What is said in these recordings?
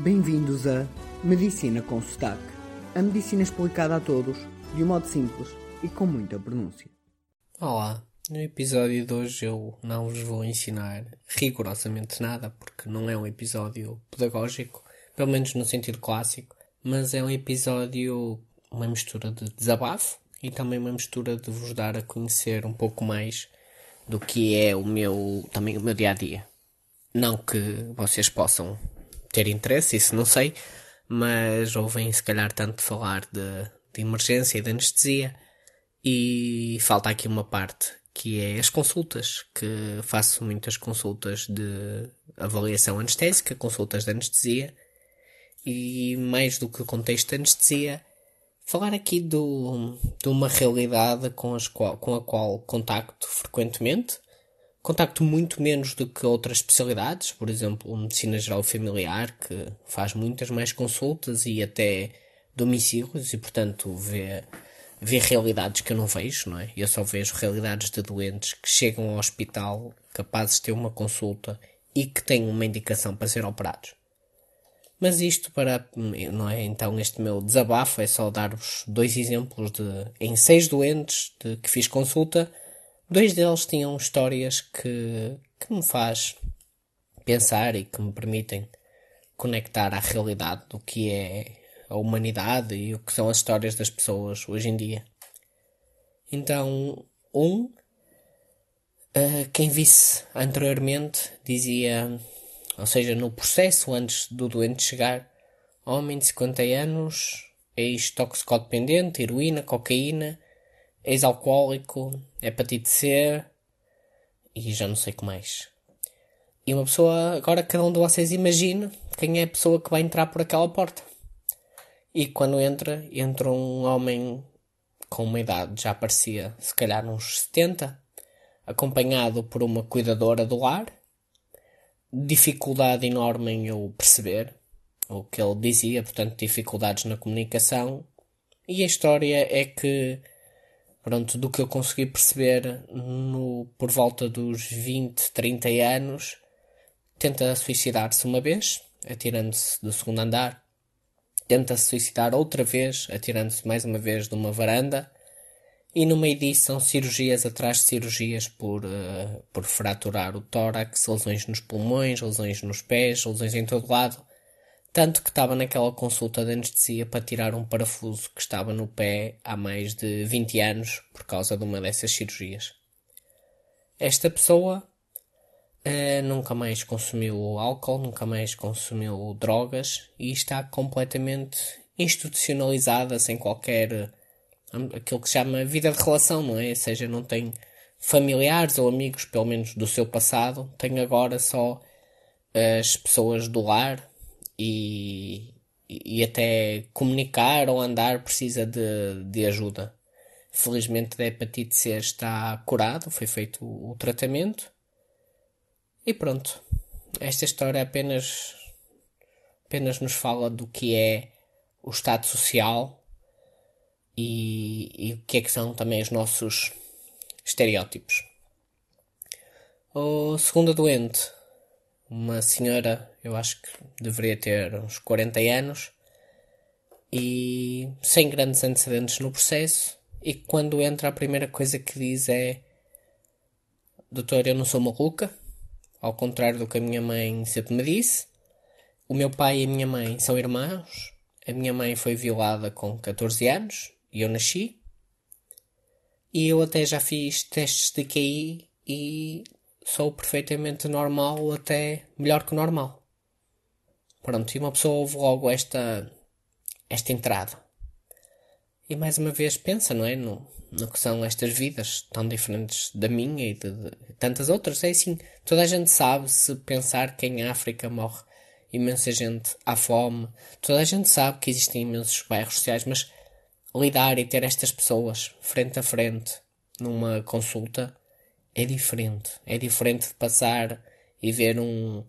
Bem-vindos a Medicina com Sotaque. A medicina explicada a todos, de um modo simples e com muita pronúncia. Olá, no episódio de hoje eu não vos vou ensinar rigorosamente nada, porque não é um episódio pedagógico, pelo menos no sentido clássico, mas é um episódio, uma mistura de desabafo e também uma mistura de vos dar a conhecer um pouco mais do que é o meu, também o meu dia a dia. Não que vocês possam ter interesse, isso não sei, mas ouvem se calhar tanto falar de, de emergência e de anestesia e falta aqui uma parte que é as consultas, que faço muitas consultas de avaliação anestésica, consultas de anestesia e mais do que o contexto de anestesia, falar aqui do, de uma realidade com, as qual, com a qual contacto frequentemente contacto muito menos do que outras especialidades, por exemplo, medicina geral familiar, que faz muitas mais consultas e até domicílios e, portanto, vê, vê realidades que eu não vejo, não é? Eu só vejo realidades de doentes que chegam ao hospital capazes de ter uma consulta e que têm uma indicação para ser operados. Mas isto para, não é? Então este meu desabafo é só dar-vos dois exemplos de, em seis doentes de que fiz consulta, Dois deles tinham histórias que, que me faz pensar e que me permitem conectar à realidade do que é a humanidade e o que são as histórias das pessoas hoje em dia. Então, um, uh, quem visse anteriormente dizia, ou seja, no processo antes do doente chegar, homem de 50 anos, ex-toxicodependente, heroína, cocaína, ex-alcoólico, hepatite C e já não sei o que mais. E uma pessoa, agora cada um de vocês imagina quem é a pessoa que vai entrar por aquela porta. E quando entra, entra um homem com uma idade, já parecia se calhar uns 70, acompanhado por uma cuidadora do lar, dificuldade enorme em eu perceber o que ele dizia, portanto, dificuldades na comunicação. E a história é que pronto, do que eu consegui perceber no, por volta dos 20, 30 anos, tenta suicidar-se uma vez, atirando-se do segundo andar, tenta se suicidar outra vez, atirando-se mais uma vez de uma varanda, e no meio disso são cirurgias atrás de cirurgias por, uh, por fraturar o tórax, lesões nos pulmões, lesões nos pés, lesões em todo lado. Tanto que estava naquela consulta de anestesia para tirar um parafuso que estava no pé há mais de 20 anos por causa de uma dessas cirurgias. Esta pessoa uh, nunca mais consumiu álcool, nunca mais consumiu drogas e está completamente institucionalizada, sem qualquer. aquilo que se chama vida de relação, não é? Ou seja, não tem familiares ou amigos, pelo menos do seu passado, tem agora só as pessoas do lar e, e até comunicar ou andar precisa de, de ajuda. Felizmente da hepatite C está curado, foi feito o, o tratamento e pronto. Esta história apenas, apenas nos fala do que é o estado social e, e o que é que são também os nossos estereótipos. O segundo doente uma senhora, eu acho que deveria ter uns 40 anos, e sem grandes antecedentes no processo, e quando entra a primeira coisa que diz é Doutor, eu não sou maluca, ao contrário do que a minha mãe sempre me disse. O meu pai e a minha mãe são irmãos. A minha mãe foi violada com 14 anos e eu nasci. E eu até já fiz testes de QI e sou perfeitamente normal, até melhor que normal. Pronto, e uma pessoa ouve logo esta, esta entrada. E mais uma vez pensa, não é? No, no que são estas vidas tão diferentes da minha e de, de tantas outras. É assim, toda a gente sabe se pensar que em África morre imensa gente à fome. Toda a gente sabe que existem imensos bairros sociais, mas lidar e ter estas pessoas frente a frente numa consulta é diferente. É diferente de passar e ver um,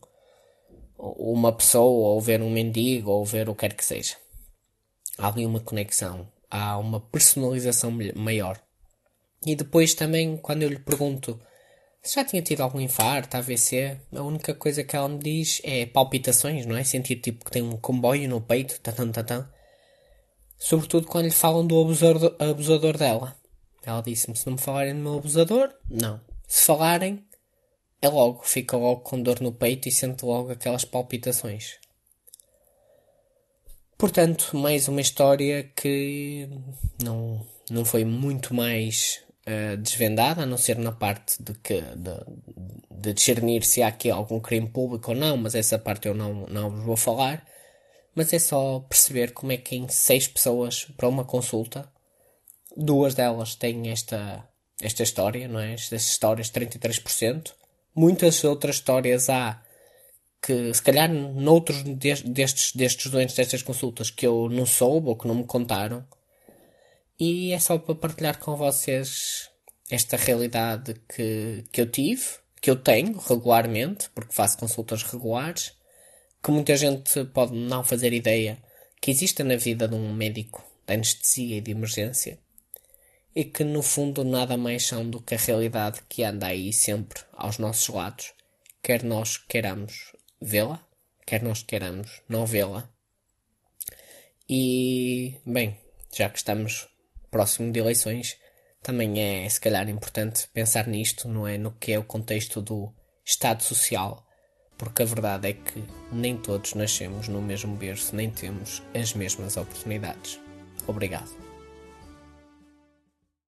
uma pessoa, ou ver um mendigo, ou ver o que quer que seja. Há ali uma conexão, há uma personalização maior. E depois também, quando eu lhe pergunto se já tinha tido algum infarto, AVC, a única coisa que ela me diz é palpitações, não é? Sentir tipo que tem um comboio no peito, tatã, tatã. Sobretudo quando lhe falam do abusador, abusador dela. Ela disse-me: se não me falarem do meu abusador, não. Se falarem, é logo, fica logo com dor no peito e sente logo aquelas palpitações. Portanto, mais uma história que não, não foi muito mais uh, desvendada, a não ser na parte de, que, de, de discernir se há aqui algum crime público ou não, mas essa parte eu não, não vos vou falar. Mas é só perceber como é que em seis pessoas para uma consulta, duas delas têm esta, esta história, não é? Estas histórias 33%. Muitas outras histórias há que, se calhar, noutros destes, destes doentes, destas consultas, que eu não soube ou que não me contaram, e é só para partilhar com vocês esta realidade que, que eu tive, que eu tenho regularmente, porque faço consultas regulares, que muita gente pode não fazer ideia que existe na vida de um médico de anestesia e de emergência e que no fundo nada mais são do que a realidade que anda aí sempre aos nossos lados, quer nós queiramos vê-la, quer nós queiramos não vê-la. E, bem, já que estamos próximo de eleições, também é se calhar importante pensar nisto, não é? No que é o contexto do Estado Social, porque a verdade é que nem todos nascemos no mesmo berço, nem temos as mesmas oportunidades. Obrigado.